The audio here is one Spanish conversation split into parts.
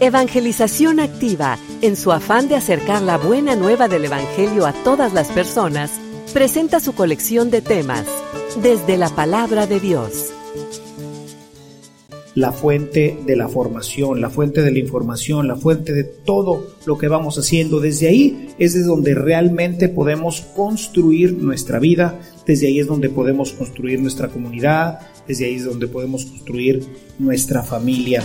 Evangelización Activa, en su afán de acercar la buena nueva del Evangelio a todas las personas, presenta su colección de temas, desde la palabra de Dios. La fuente de la formación, la fuente de la información, la fuente de todo lo que vamos haciendo. Desde ahí es desde donde realmente podemos construir nuestra vida, desde ahí es donde podemos construir nuestra comunidad, desde ahí es donde podemos construir nuestra familia.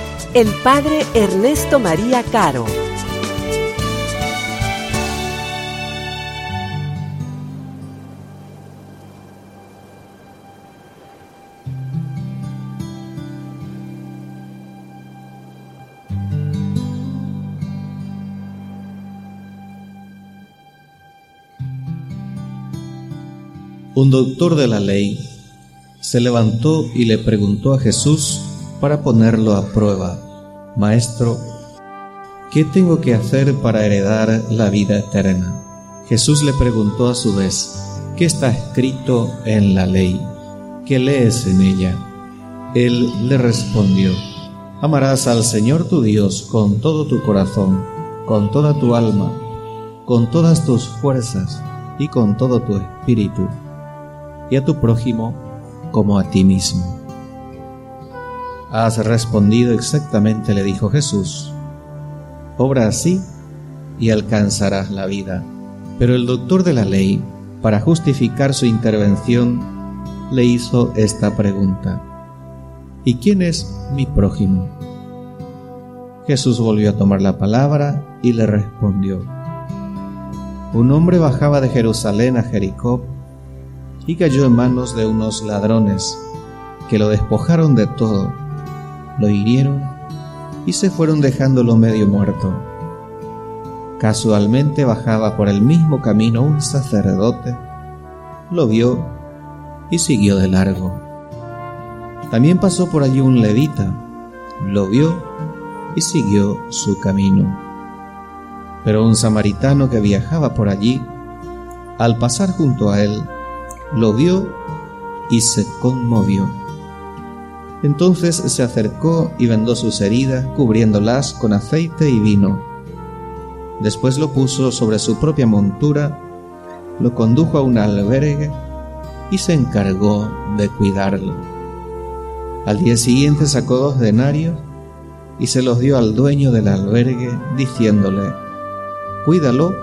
el Padre Ernesto María Caro. Un doctor de la ley se levantó y le preguntó a Jesús para ponerlo a prueba, Maestro, ¿qué tengo que hacer para heredar la vida eterna? Jesús le preguntó a su vez, ¿qué está escrito en la ley? ¿Qué lees en ella? Él le respondió, Amarás al Señor tu Dios con todo tu corazón, con toda tu alma, con todas tus fuerzas y con todo tu espíritu, y a tu prójimo como a ti mismo. Has respondido exactamente, le dijo Jesús. Obra así y alcanzarás la vida. Pero el doctor de la ley, para justificar su intervención, le hizo esta pregunta. ¿Y quién es mi prójimo? Jesús volvió a tomar la palabra y le respondió. Un hombre bajaba de Jerusalén a Jericó y cayó en manos de unos ladrones que lo despojaron de todo lo hirieron y se fueron dejándolo medio muerto. Casualmente bajaba por el mismo camino un sacerdote, lo vio y siguió de largo. También pasó por allí un levita, lo vio y siguió su camino. Pero un samaritano que viajaba por allí, al pasar junto a él, lo vio y se conmovió entonces se acercó y vendó sus heridas, cubriéndolas con aceite y vino. Después lo puso sobre su propia montura, lo condujo a un albergue y se encargó de cuidarlo. Al día siguiente sacó dos denarios y se los dio al dueño del albergue, diciéndole, Cuídalo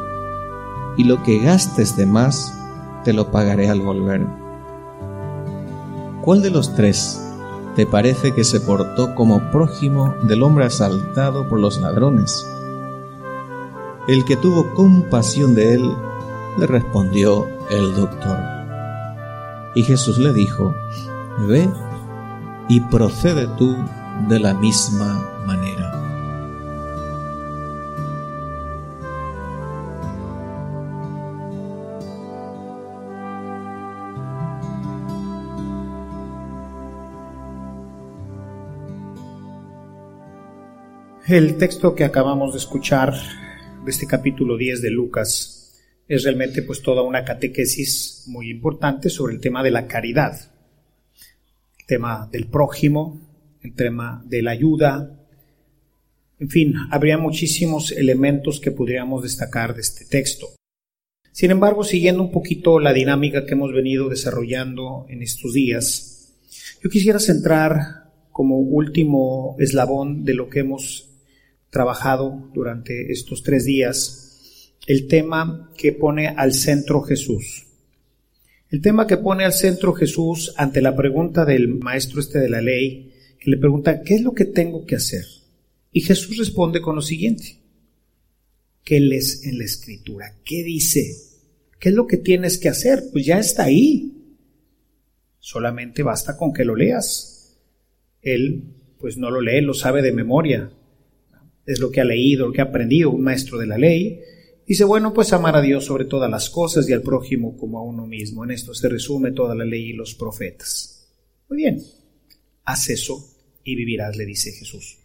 y lo que gastes de más te lo pagaré al volver. ¿Cuál de los tres te parece que se portó como prójimo del hombre asaltado por los ladrones? El que tuvo compasión de él, le respondió el doctor. Y Jesús le dijo, ve y procede tú de la misma manera. El texto que acabamos de escuchar de este capítulo 10 de Lucas es realmente pues toda una catequesis muy importante sobre el tema de la caridad, el tema del prójimo, el tema de la ayuda, en fin, habría muchísimos elementos que podríamos destacar de este texto. Sin embargo, siguiendo un poquito la dinámica que hemos venido desarrollando en estos días, yo quisiera centrar como último eslabón de lo que hemos trabajado durante estos tres días el tema que pone al centro Jesús. El tema que pone al centro Jesús ante la pregunta del maestro este de la ley, que le pregunta, ¿qué es lo que tengo que hacer? Y Jesús responde con lo siguiente, ¿qué lees en la escritura? ¿Qué dice? ¿Qué es lo que tienes que hacer? Pues ya está ahí. Solamente basta con que lo leas. Él, pues no lo lee, lo sabe de memoria. Es lo que ha leído, lo que ha aprendido, un maestro de la ley. Dice, bueno, pues amar a Dios sobre todas las cosas y al prójimo como a uno mismo. En esto se resume toda la ley y los profetas. Muy bien, haz eso y vivirás, le dice Jesús.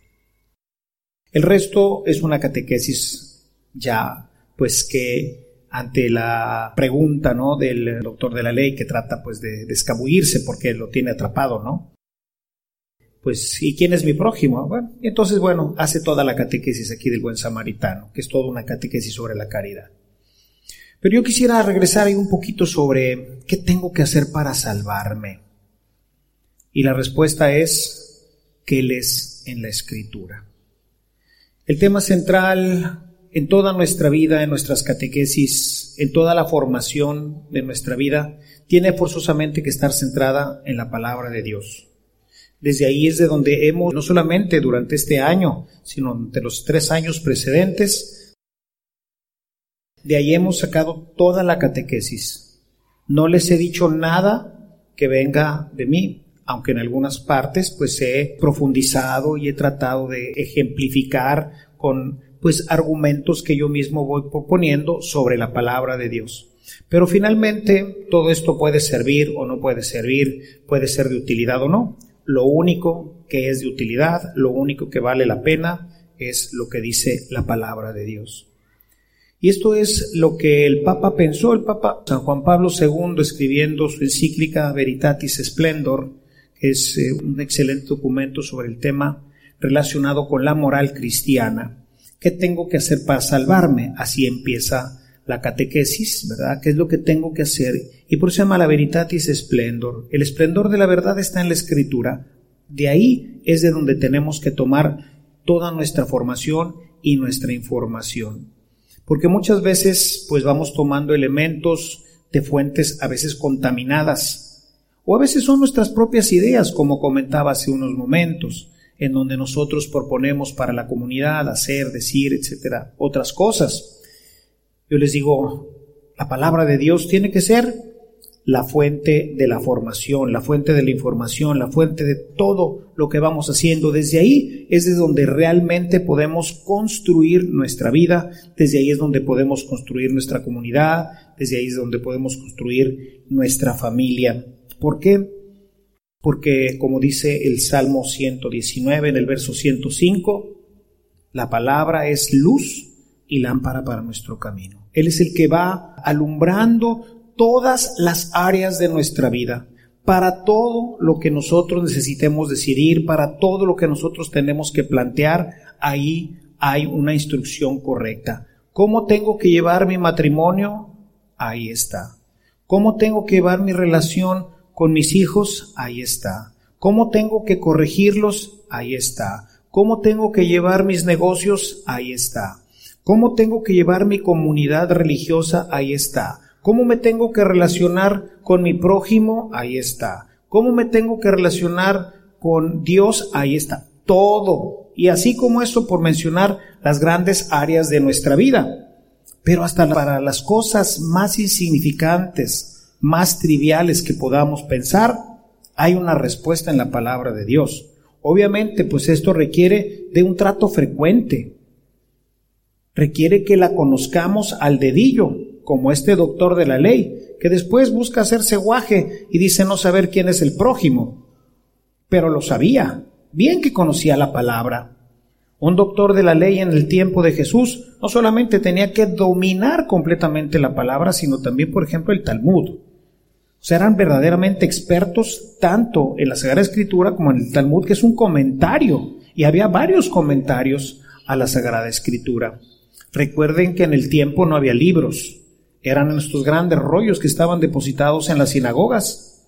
El resto es una catequesis ya, pues que ante la pregunta, ¿no? Del doctor de la ley que trata, pues, de, escabullirse porque lo tiene atrapado, ¿no? Pues, ¿y quién es mi prójimo? Bueno, entonces, bueno, hace toda la catequesis aquí del buen samaritano, que es toda una catequesis sobre la caridad. Pero yo quisiera regresar ahí un poquito sobre qué tengo que hacer para salvarme. Y la respuesta es que lees en la escritura. El tema central en toda nuestra vida, en nuestras catequesis, en toda la formación de nuestra vida, tiene forzosamente que estar centrada en la palabra de Dios. Desde ahí es de donde hemos, no solamente durante este año, sino de los tres años precedentes, de ahí hemos sacado toda la catequesis. No les he dicho nada que venga de mí, aunque en algunas partes pues he profundizado y he tratado de ejemplificar con pues argumentos que yo mismo voy proponiendo sobre la palabra de Dios. Pero finalmente todo esto puede servir o no puede servir, puede ser de utilidad o no. Lo único que es de utilidad, lo único que vale la pena es lo que dice la palabra de Dios. Y esto es lo que el Papa pensó, el Papa San Juan Pablo II escribiendo su encíclica Veritatis Splendor, que es eh, un excelente documento sobre el tema relacionado con la moral cristiana. ¿Qué tengo que hacer para salvarme? Así empieza la catequesis, ¿verdad? ¿Qué es lo que tengo que hacer? Y por eso se llama la veritatis splendor. El esplendor de la verdad está en la escritura. De ahí es de donde tenemos que tomar toda nuestra formación y nuestra información. Porque muchas veces pues vamos tomando elementos de fuentes a veces contaminadas o a veces son nuestras propias ideas, como comentaba hace unos momentos en donde nosotros proponemos para la comunidad hacer, decir, etcétera, otras cosas. Yo les digo, la palabra de Dios tiene que ser la fuente de la formación, la fuente de la información, la fuente de todo lo que vamos haciendo. Desde ahí es de donde realmente podemos construir nuestra vida, desde ahí es donde podemos construir nuestra comunidad, desde ahí es donde podemos construir nuestra familia. ¿Por qué? porque como dice el Salmo 119 en el verso 105, la palabra es luz y lámpara para nuestro camino. Él es el que va alumbrando todas las áreas de nuestra vida, para todo lo que nosotros necesitemos decidir, para todo lo que nosotros tenemos que plantear, ahí hay una instrucción correcta. ¿Cómo tengo que llevar mi matrimonio? Ahí está. ¿Cómo tengo que llevar mi relación con mis hijos, ahí está. ¿Cómo tengo que corregirlos? Ahí está. ¿Cómo tengo que llevar mis negocios? Ahí está. ¿Cómo tengo que llevar mi comunidad religiosa? Ahí está. ¿Cómo me tengo que relacionar con mi prójimo? Ahí está. ¿Cómo me tengo que relacionar con Dios? Ahí está. Todo. Y así como eso por mencionar las grandes áreas de nuestra vida. Pero hasta para las cosas más insignificantes, más triviales que podamos pensar, hay una respuesta en la palabra de Dios. Obviamente, pues esto requiere de un trato frecuente. Requiere que la conozcamos al dedillo, como este doctor de la ley, que después busca hacerse guaje y dice no saber quién es el prójimo. Pero lo sabía, bien que conocía la palabra. Un doctor de la ley en el tiempo de Jesús no solamente tenía que dominar completamente la palabra, sino también, por ejemplo, el Talmud. O sea, eran verdaderamente expertos tanto en la Sagrada Escritura como en el Talmud, que es un comentario. Y había varios comentarios a la Sagrada Escritura. Recuerden que en el tiempo no había libros. Eran estos grandes rollos que estaban depositados en las sinagogas.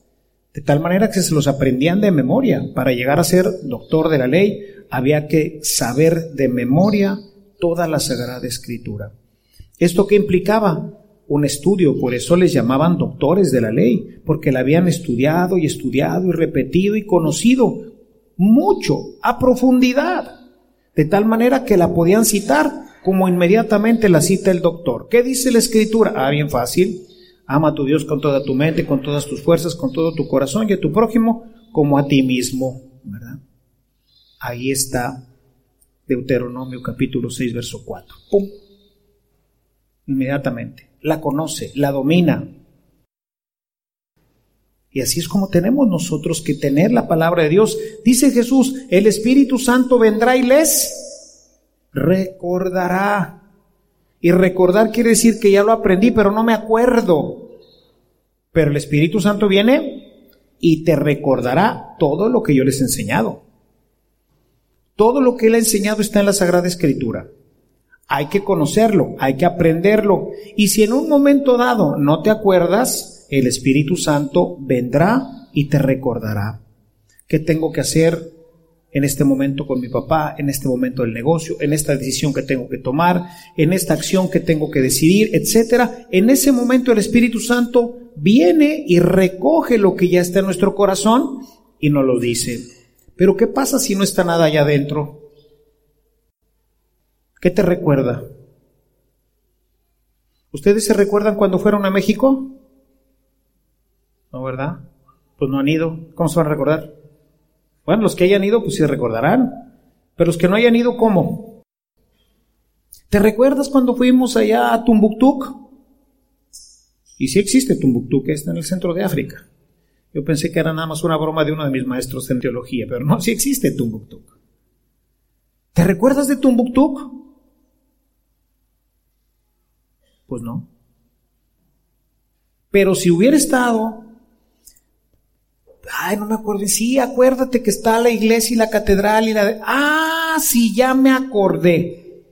De tal manera que se los aprendían de memoria. Para llegar a ser doctor de la ley, había que saber de memoria toda la Sagrada Escritura. ¿Esto qué implicaba? un estudio, por eso les llamaban doctores de la ley, porque la habían estudiado y estudiado y repetido y conocido mucho, a profundidad, de tal manera que la podían citar como inmediatamente la cita el doctor. ¿Qué dice la escritura? Ah, bien fácil. Ama a tu Dios con toda tu mente, con todas tus fuerzas, con todo tu corazón y a tu prójimo como a ti mismo, ¿verdad? Ahí está Deuteronomio capítulo 6, verso 4. ¡Pum! Inmediatamente. La conoce, la domina. Y así es como tenemos nosotros que tener la palabra de Dios. Dice Jesús, el Espíritu Santo vendrá y les recordará. Y recordar quiere decir que ya lo aprendí, pero no me acuerdo. Pero el Espíritu Santo viene y te recordará todo lo que yo les he enseñado. Todo lo que Él ha enseñado está en la Sagrada Escritura. Hay que conocerlo, hay que aprenderlo. Y si en un momento dado no te acuerdas, el Espíritu Santo vendrá y te recordará. ¿Qué tengo que hacer en este momento con mi papá, en este momento del negocio, en esta decisión que tengo que tomar, en esta acción que tengo que decidir, etcétera? En ese momento el Espíritu Santo viene y recoge lo que ya está en nuestro corazón y nos lo dice. Pero ¿qué pasa si no está nada allá adentro? ¿Qué te recuerda? ¿Ustedes se recuerdan cuando fueron a México? ¿No, verdad? Pues no han ido. ¿Cómo se van a recordar? Bueno, los que hayan ido, pues sí recordarán. Pero los que no hayan ido, ¿cómo? ¿Te recuerdas cuando fuimos allá a Tumbuktuk? Y sí existe Tumbuktuk, está en el centro de África. Yo pensé que era nada más una broma de uno de mis maestros en teología, pero no, sí existe Tumbuktuk. ¿Te recuerdas de Tumbuktuk? Pues no. Pero si hubiera estado, ay, no me acuerdo, sí, acuérdate que está la iglesia y la catedral y la... Ah, sí, ya me acordé.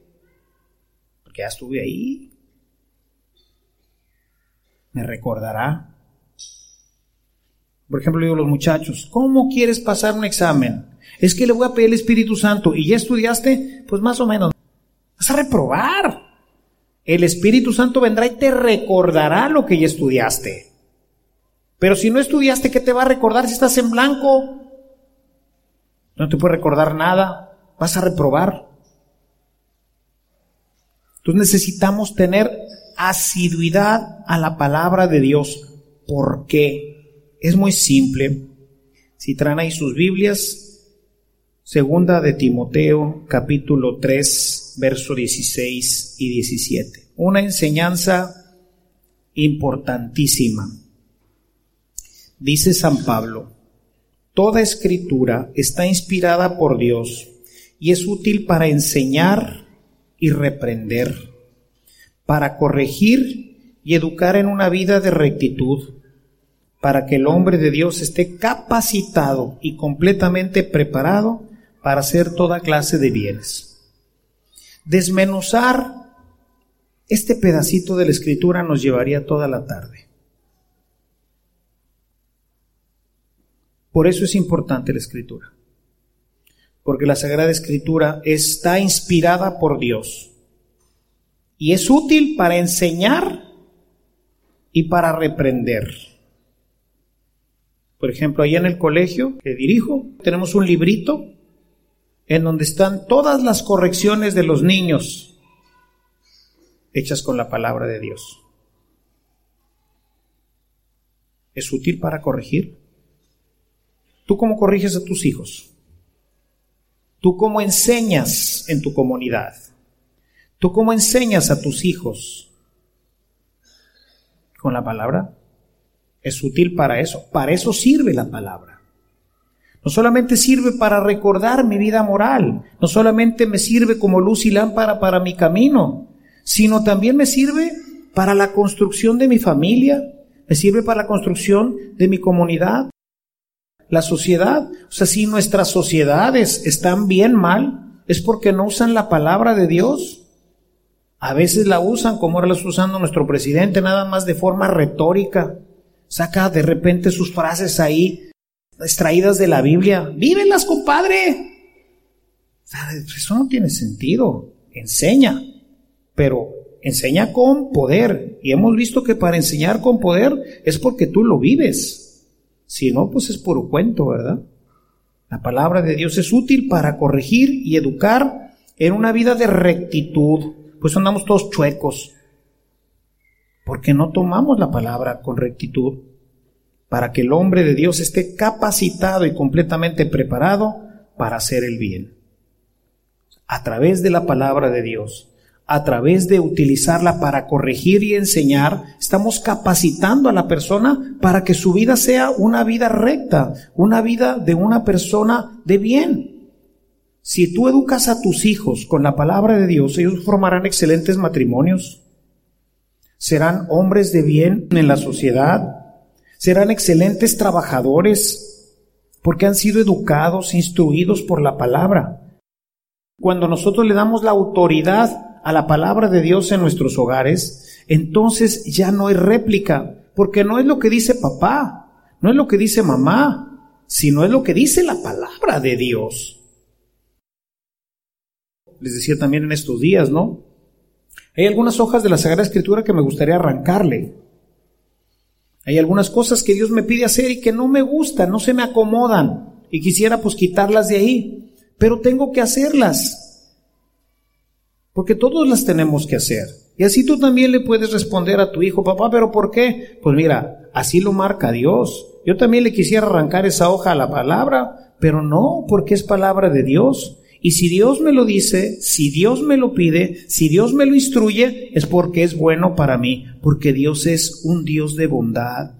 Porque ya estuve ahí. Me recordará. Por ejemplo, digo a los muchachos, ¿cómo quieres pasar un examen? Es que le voy a pedir el Espíritu Santo. ¿Y ya estudiaste? Pues más o menos. Vas a reprobar. El Espíritu Santo vendrá y te recordará lo que ya estudiaste. Pero si no estudiaste, ¿qué te va a recordar si estás en blanco? No te puede recordar nada. Vas a reprobar. Entonces necesitamos tener asiduidad a la palabra de Dios. ¿Por qué? Es muy simple. Si traen ahí sus Biblias, segunda de Timoteo, capítulo 3, verso 16 y 17. Una enseñanza importantísima. Dice San Pablo, Toda escritura está inspirada por Dios y es útil para enseñar y reprender, para corregir y educar en una vida de rectitud para que el hombre de Dios esté capacitado y completamente preparado para hacer toda clase de bienes. Desmenuzar este pedacito de la escritura nos llevaría toda la tarde. Por eso es importante la escritura. Porque la Sagrada Escritura está inspirada por Dios. Y es útil para enseñar y para reprender por ejemplo, allá en el colegio que dirijo, tenemos un librito en donde están todas las correcciones de los niños hechas con la palabra de Dios. ¿Es útil para corregir? ¿Tú cómo corriges a tus hijos? ¿Tú cómo enseñas en tu comunidad? ¿Tú cómo enseñas a tus hijos? ¿Con la palabra? Es útil para eso. Para eso sirve la palabra. No solamente sirve para recordar mi vida moral, no solamente me sirve como luz y lámpara para mi camino, sino también me sirve para la construcción de mi familia, me sirve para la construcción de mi comunidad, la sociedad. O sea, si nuestras sociedades están bien mal, es porque no usan la palabra de Dios. A veces la usan como ahora la está usando nuestro presidente, nada más de forma retórica saca de repente sus frases ahí extraídas de la Biblia. Vívelas, compadre. Eso no tiene sentido. Enseña, pero enseña con poder. Y hemos visto que para enseñar con poder es porque tú lo vives. Si no, pues es puro cuento, ¿verdad? La palabra de Dios es útil para corregir y educar en una vida de rectitud. Pues andamos todos chuecos. porque no tomamos la palabra con rectitud para que el hombre de Dios esté capacitado y completamente preparado para hacer el bien. A través de la palabra de Dios, a través de utilizarla para corregir y enseñar, estamos capacitando a la persona para que su vida sea una vida recta, una vida de una persona de bien. Si tú educas a tus hijos con la palabra de Dios, ellos formarán excelentes matrimonios, serán hombres de bien en la sociedad, serán excelentes trabajadores, porque han sido educados, instruidos por la palabra. Cuando nosotros le damos la autoridad a la palabra de Dios en nuestros hogares, entonces ya no hay réplica, porque no es lo que dice papá, no es lo que dice mamá, sino es lo que dice la palabra de Dios. Les decía también en estos días, ¿no? Hay algunas hojas de la Sagrada Escritura que me gustaría arrancarle. Hay algunas cosas que Dios me pide hacer y que no me gustan, no se me acomodan y quisiera pues quitarlas de ahí, pero tengo que hacerlas. Porque todos las tenemos que hacer. Y así tú también le puedes responder a tu hijo, papá, pero ¿por qué? Pues mira, así lo marca Dios. Yo también le quisiera arrancar esa hoja a la palabra, pero no, porque es palabra de Dios. Y si Dios me lo dice, si Dios me lo pide, si Dios me lo instruye, es porque es bueno para mí, porque Dios es un Dios de bondad,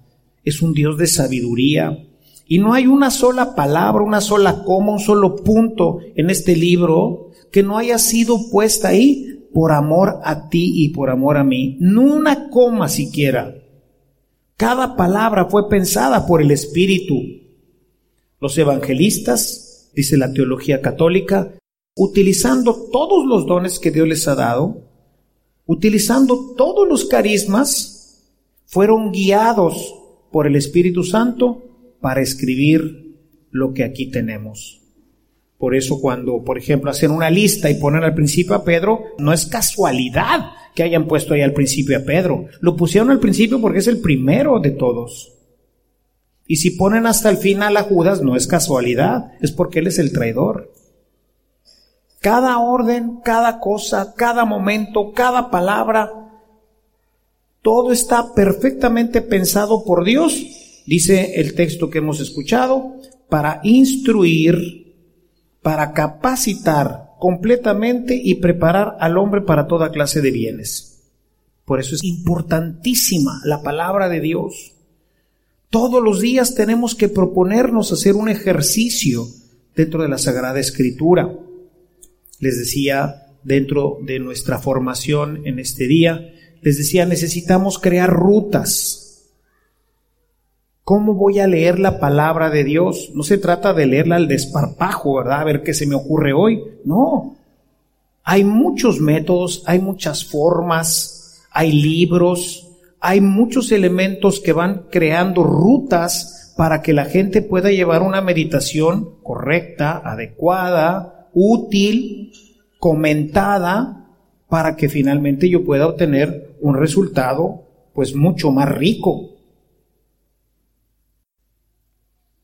es un Dios de sabiduría. Y no hay una sola palabra, una sola coma, un solo punto en este libro que no haya sido puesta ahí por amor a ti y por amor a mí. No una coma siquiera. Cada palabra fue pensada por el Espíritu. Los evangelistas dice la teología católica, utilizando todos los dones que Dios les ha dado, utilizando todos los carismas, fueron guiados por el Espíritu Santo para escribir lo que aquí tenemos. Por eso cuando, por ejemplo, hacen una lista y ponen al principio a Pedro, no es casualidad que hayan puesto ahí al principio a Pedro. Lo pusieron al principio porque es el primero de todos. Y si ponen hasta el final a Judas, no es casualidad, es porque él es el traidor. Cada orden, cada cosa, cada momento, cada palabra, todo está perfectamente pensado por Dios, dice el texto que hemos escuchado, para instruir, para capacitar completamente y preparar al hombre para toda clase de bienes. Por eso es importantísima la palabra de Dios. Todos los días tenemos que proponernos hacer un ejercicio dentro de la Sagrada Escritura. Les decía, dentro de nuestra formación en este día, les decía, necesitamos crear rutas. ¿Cómo voy a leer la palabra de Dios? No se trata de leerla al desparpajo, ¿verdad? A ver qué se me ocurre hoy. No. Hay muchos métodos, hay muchas formas, hay libros, hay muchos elementos que van creando rutas para que la gente pueda llevar una meditación correcta, adecuada, útil, comentada, para que finalmente yo pueda obtener un resultado pues mucho más rico.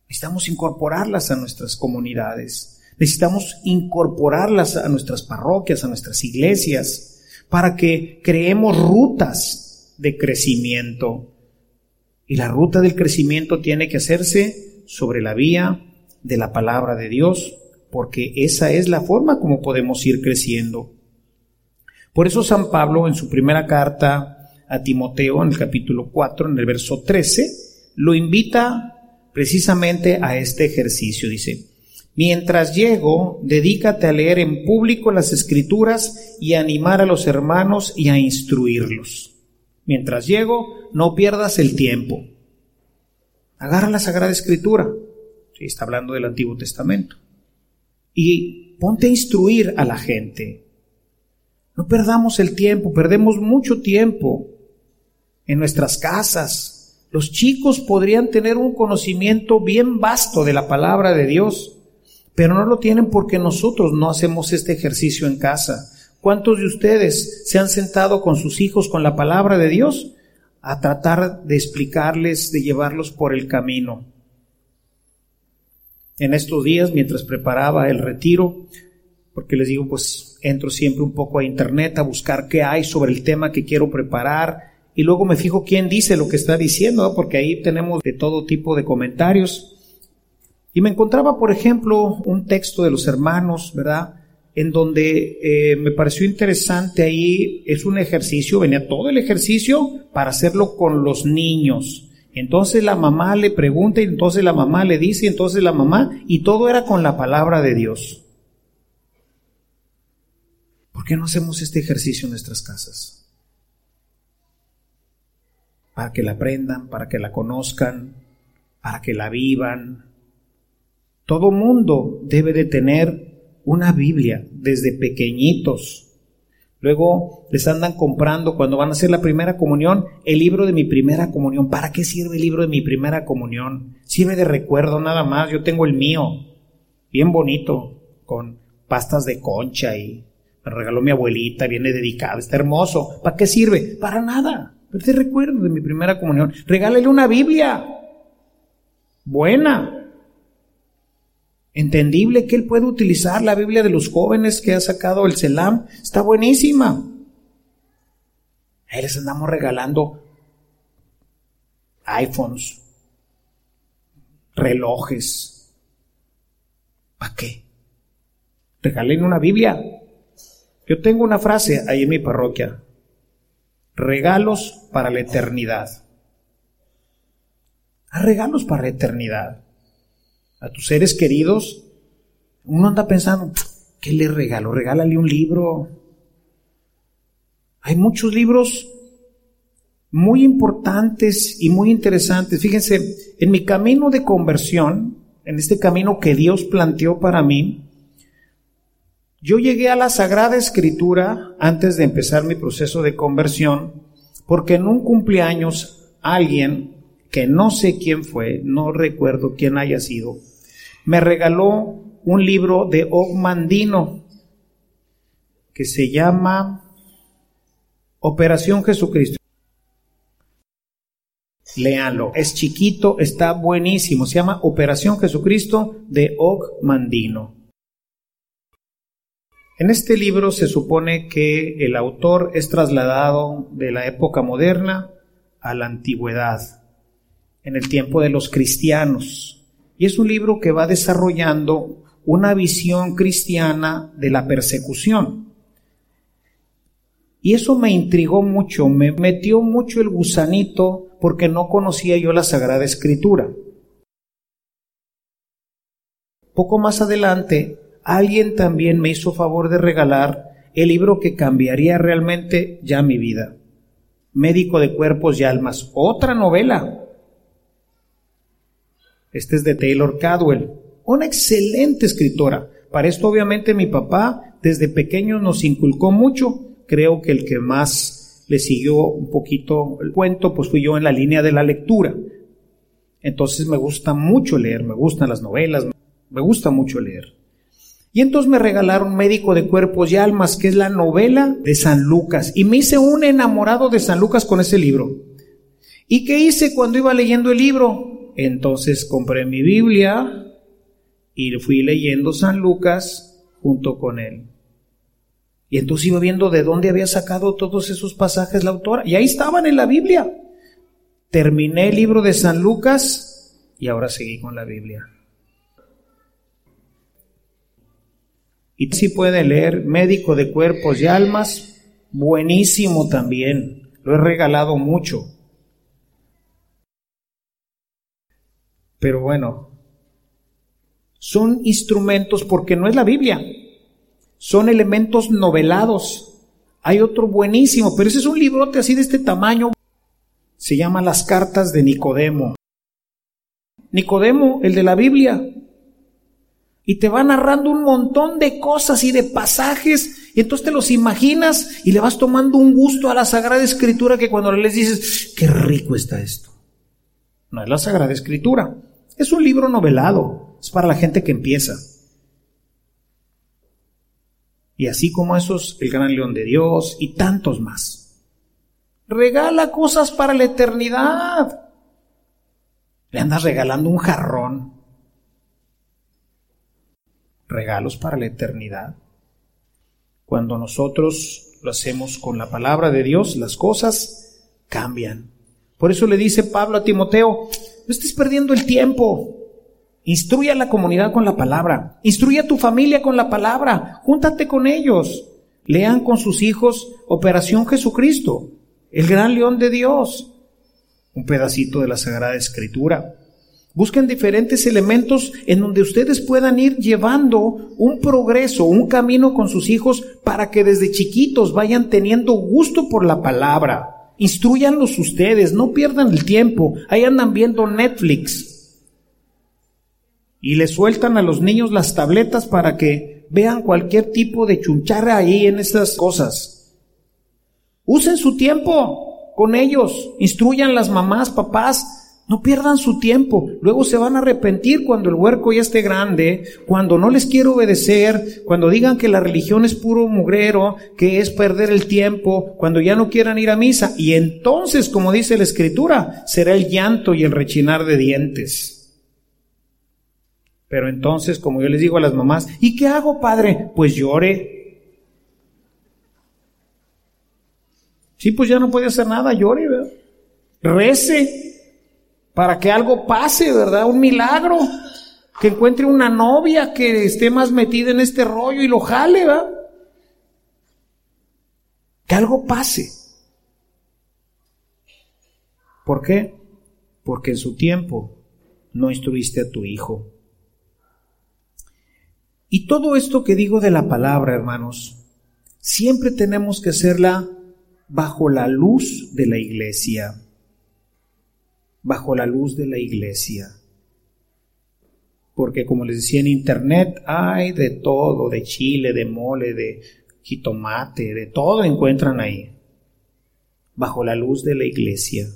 Necesitamos incorporarlas a nuestras comunidades, necesitamos incorporarlas a nuestras parroquias, a nuestras iglesias, para que creemos rutas de crecimiento. Y la ruta del crecimiento tiene que hacerse sobre la vía de la palabra de Dios, porque esa es la forma como podemos ir creciendo. Por eso San Pablo en su primera carta a Timoteo, en el capítulo 4, en el verso 13, lo invita precisamente a este ejercicio. Dice, Mientras llego, dedícate a leer en público las escrituras y a animar a los hermanos y a instruirlos. Mientras llego, no pierdas el tiempo. Agarra la Sagrada Escritura. está hablando del Antiguo Testamento. Y ponte a instruir a la gente. No perdamos el tiempo, perdemos mucho tiempo en nuestras casas. Los chicos podrían tener un conocimiento bien vasto de la palabra de Dios, pero no lo tienen porque nosotros no hacemos este ejercicio en casa. ¿Cuántos de ustedes se han sentado con sus hijos con la palabra de Dios a tratar de explicarles, de llevarlos por el camino? En estos días, mientras preparaba el retiro, porque les digo, pues entro siempre un poco a internet a buscar qué hay sobre el tema que quiero preparar y luego me fijo quién dice lo que está diciendo, porque ahí tenemos de todo tipo de comentarios. Y me encontraba, por ejemplo, un texto de los hermanos, ¿verdad? En donde eh, me pareció interesante ahí, es un ejercicio, venía todo el ejercicio para hacerlo con los niños. Entonces la mamá le pregunta y entonces la mamá le dice y entonces la mamá, y todo era con la palabra de Dios. ¿Por qué no hacemos este ejercicio en nuestras casas? Para que la aprendan, para que la conozcan, para que la vivan. Todo mundo debe de tener una Biblia desde pequeñitos. Luego les andan comprando cuando van a hacer la primera comunión el libro de mi primera comunión. ¿Para qué sirve el libro de mi primera comunión? Sirve de recuerdo nada más. Yo tengo el mío, bien bonito, con pastas de concha y me regaló mi abuelita, viene dedicado, está hermoso. ¿Para qué sirve? Para nada. Pero te recuerdo de mi primera comunión. Regálale una Biblia. Buena. Entendible que él puede utilizar la Biblia de los jóvenes que ha sacado el Selam. Está buenísima. Ahí les andamos regalando iPhones, relojes. ¿Para qué? Regalen una Biblia. Yo tengo una frase ahí en mi parroquia. Regalos para la eternidad. A regalos para la eternidad. A tus seres queridos, uno anda pensando, ¿qué le regalo? Regálale un libro. Hay muchos libros muy importantes y muy interesantes. Fíjense, en mi camino de conversión, en este camino que Dios planteó para mí, yo llegué a la Sagrada Escritura antes de empezar mi proceso de conversión, porque en un cumpleaños alguien, que no sé quién fue, no recuerdo quién haya sido, me regaló un libro de Ogmandino que se llama Operación Jesucristo. Léanlo, es chiquito, está buenísimo, se llama Operación Jesucristo de Ogmandino. En este libro se supone que el autor es trasladado de la época moderna a la antigüedad, en el tiempo de los cristianos. Y es un libro que va desarrollando una visión cristiana de la persecución. Y eso me intrigó mucho, me metió mucho el gusanito porque no conocía yo la Sagrada Escritura. Poco más adelante alguien también me hizo favor de regalar el libro que cambiaría realmente ya mi vida. Médico de Cuerpos y Almas, otra novela. Este es de Taylor Cadwell, una excelente escritora. Para esto obviamente mi papá desde pequeño nos inculcó mucho. Creo que el que más le siguió un poquito el cuento, pues fui yo en la línea de la lectura. Entonces me gusta mucho leer, me gustan las novelas, me gusta mucho leer. Y entonces me regalaron Médico de Cuerpos y Almas, que es la novela de San Lucas. Y me hice un enamorado de San Lucas con ese libro. ¿Y qué hice cuando iba leyendo el libro? Entonces compré mi Biblia y fui leyendo San Lucas junto con él. Y entonces iba viendo de dónde había sacado todos esos pasajes la autora. Y ahí estaban en la Biblia. Terminé el libro de San Lucas y ahora seguí con la Biblia. Y si puede leer Médico de Cuerpos y Almas, buenísimo también. Lo he regalado mucho. Pero bueno, son instrumentos porque no es la Biblia. Son elementos novelados. Hay otro buenísimo, pero ese es un librote así de este tamaño. Se llama Las cartas de Nicodemo. Nicodemo, el de la Biblia, y te va narrando un montón de cosas y de pasajes, y entonces te los imaginas y le vas tomando un gusto a la Sagrada Escritura que cuando le lees dices, qué rico está esto. No es la Sagrada Escritura, es un libro novelado, es para la gente que empieza. Y así como esos, el Gran León de Dios y tantos más. Regala cosas para la eternidad. Le andas regalando un jarrón regalos para la eternidad. Cuando nosotros lo hacemos con la palabra de Dios, las cosas cambian. Por eso le dice Pablo a Timoteo, no estés perdiendo el tiempo. Instruye a la comunidad con la palabra. Instruye a tu familia con la palabra. Júntate con ellos. Lean con sus hijos Operación Jesucristo, el gran león de Dios. Un pedacito de la Sagrada Escritura. Busquen diferentes elementos en donde ustedes puedan ir llevando un progreso, un camino con sus hijos para que desde chiquitos vayan teniendo gusto por la palabra. Instruyanlos ustedes, no pierdan el tiempo. Ahí andan viendo Netflix. Y le sueltan a los niños las tabletas para que vean cualquier tipo de chunchara ahí en esas cosas. Usen su tiempo con ellos. Instruyan las mamás, papás, no pierdan su tiempo. Luego se van a arrepentir cuando el huerco ya esté grande, cuando no les quiero obedecer, cuando digan que la religión es puro mugrero, que es perder el tiempo, cuando ya no quieran ir a misa. Y entonces, como dice la escritura, será el llanto y el rechinar de dientes. Pero entonces, como yo les digo a las mamás, ¿y qué hago, padre? Pues llore. Sí, pues ya no puede hacer nada, llore, ¿verdad? Rece para que algo pase, ¿verdad? Un milagro. Que encuentre una novia que esté más metida en este rollo y lo jale, ¿verdad? Que algo pase. ¿Por qué? Porque en su tiempo no instruiste a tu hijo. Y todo esto que digo de la palabra, hermanos, siempre tenemos que hacerla bajo la luz de la iglesia bajo la luz de la iglesia. Porque como les decía en internet, hay de todo, de chile, de mole, de jitomate, de todo encuentran ahí, bajo la luz de la iglesia.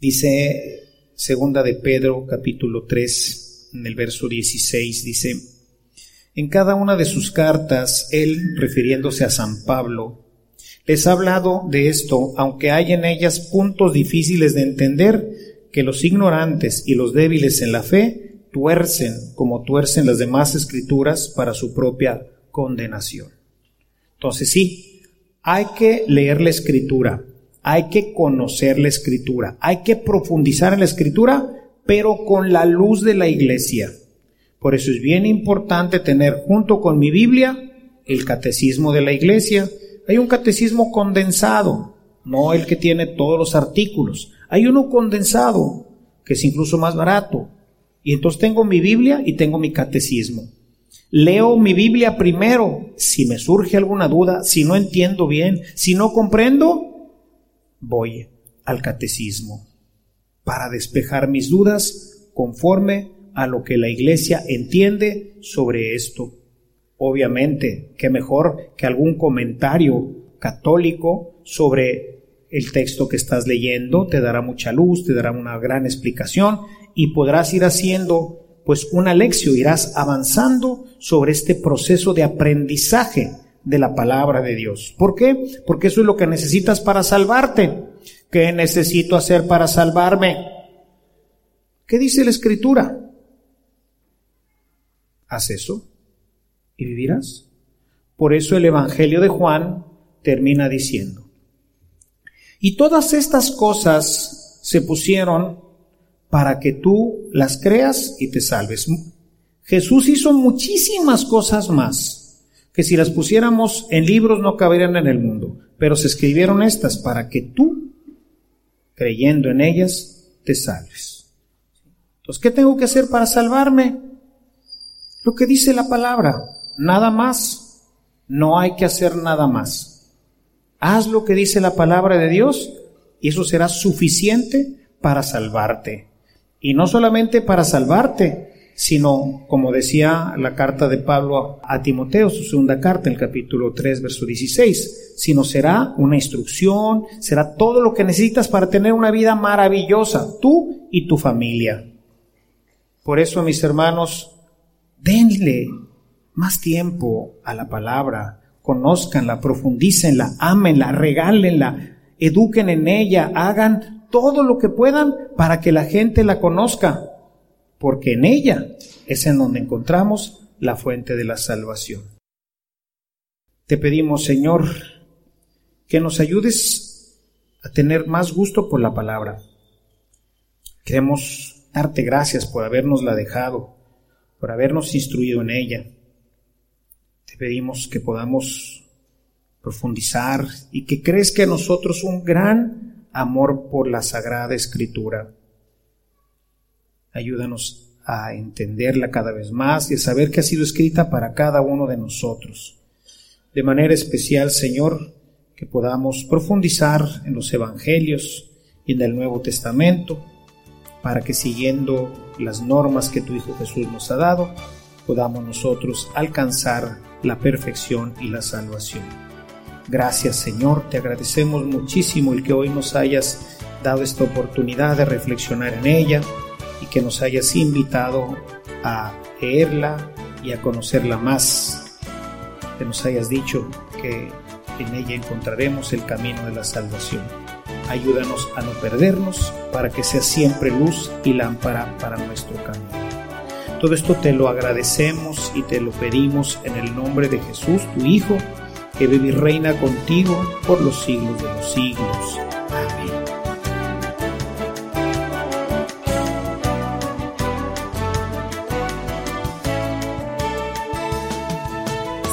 Dice segunda de Pedro capítulo 3, en el verso 16, dice, en cada una de sus cartas, él, refiriéndose a San Pablo, les ha hablado de esto, aunque hay en ellas puntos difíciles de entender, que los ignorantes y los débiles en la fe tuercen como tuercen las demás escrituras para su propia condenación. Entonces sí, hay que leer la escritura, hay que conocer la escritura, hay que profundizar en la escritura, pero con la luz de la iglesia. Por eso es bien importante tener junto con mi Biblia el catecismo de la iglesia, hay un catecismo condensado, no el que tiene todos los artículos. Hay uno condensado, que es incluso más barato. Y entonces tengo mi Biblia y tengo mi catecismo. Leo mi Biblia primero. Si me surge alguna duda, si no entiendo bien, si no comprendo, voy al catecismo para despejar mis dudas conforme a lo que la iglesia entiende sobre esto. Obviamente, que mejor que algún comentario católico sobre el texto que estás leyendo, te dará mucha luz, te dará una gran explicación y podrás ir haciendo pues una lección, irás avanzando sobre este proceso de aprendizaje de la palabra de Dios. ¿Por qué? Porque eso es lo que necesitas para salvarte. ¿Qué necesito hacer para salvarme? ¿Qué dice la escritura? Haz eso y vivirás. Por eso el Evangelio de Juan termina diciendo, y todas estas cosas se pusieron para que tú las creas y te salves. Jesús hizo muchísimas cosas más, que si las pusiéramos en libros no caberían en el mundo, pero se escribieron estas para que tú, creyendo en ellas, te salves. Entonces, ¿qué tengo que hacer para salvarme? Lo que dice la palabra, nada más. No hay que hacer nada más. Haz lo que dice la palabra de Dios y eso será suficiente para salvarte. Y no solamente para salvarte, sino, como decía la carta de Pablo a Timoteo, su segunda carta, el capítulo 3, verso 16, sino será una instrucción, será todo lo que necesitas para tener una vida maravillosa, tú y tu familia. Por eso, mis hermanos, denle más tiempo a la palabra, conózcanla, profundícenla, ámenla, regálenla, eduquen en ella, hagan todo lo que puedan para que la gente la conozca, porque en ella es en donde encontramos la fuente de la salvación. Te pedimos, Señor, que nos ayudes a tener más gusto por la palabra. Queremos darte gracias por habernosla dejado, por habernos instruido en ella. Pedimos que podamos profundizar y que crezca en nosotros un gran amor por la Sagrada Escritura. Ayúdanos a entenderla cada vez más y a saber que ha sido escrita para cada uno de nosotros. De manera especial, Señor, que podamos profundizar en los Evangelios y en el Nuevo Testamento, para que siguiendo las normas que tu Hijo Jesús nos ha dado, podamos nosotros alcanzar la perfección y la salvación. Gracias Señor, te agradecemos muchísimo el que hoy nos hayas dado esta oportunidad de reflexionar en ella y que nos hayas invitado a leerla y a conocerla más, que nos hayas dicho que en ella encontraremos el camino de la salvación. Ayúdanos a no perdernos para que sea siempre luz y lámpara para nuestro camino. Todo esto te lo agradecemos y te lo pedimos en el nombre de Jesús, tu Hijo, que vive y reina contigo por los siglos de los siglos. Amén.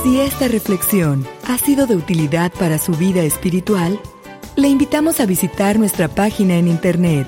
Si esta reflexión ha sido de utilidad para su vida espiritual, le invitamos a visitar nuestra página en internet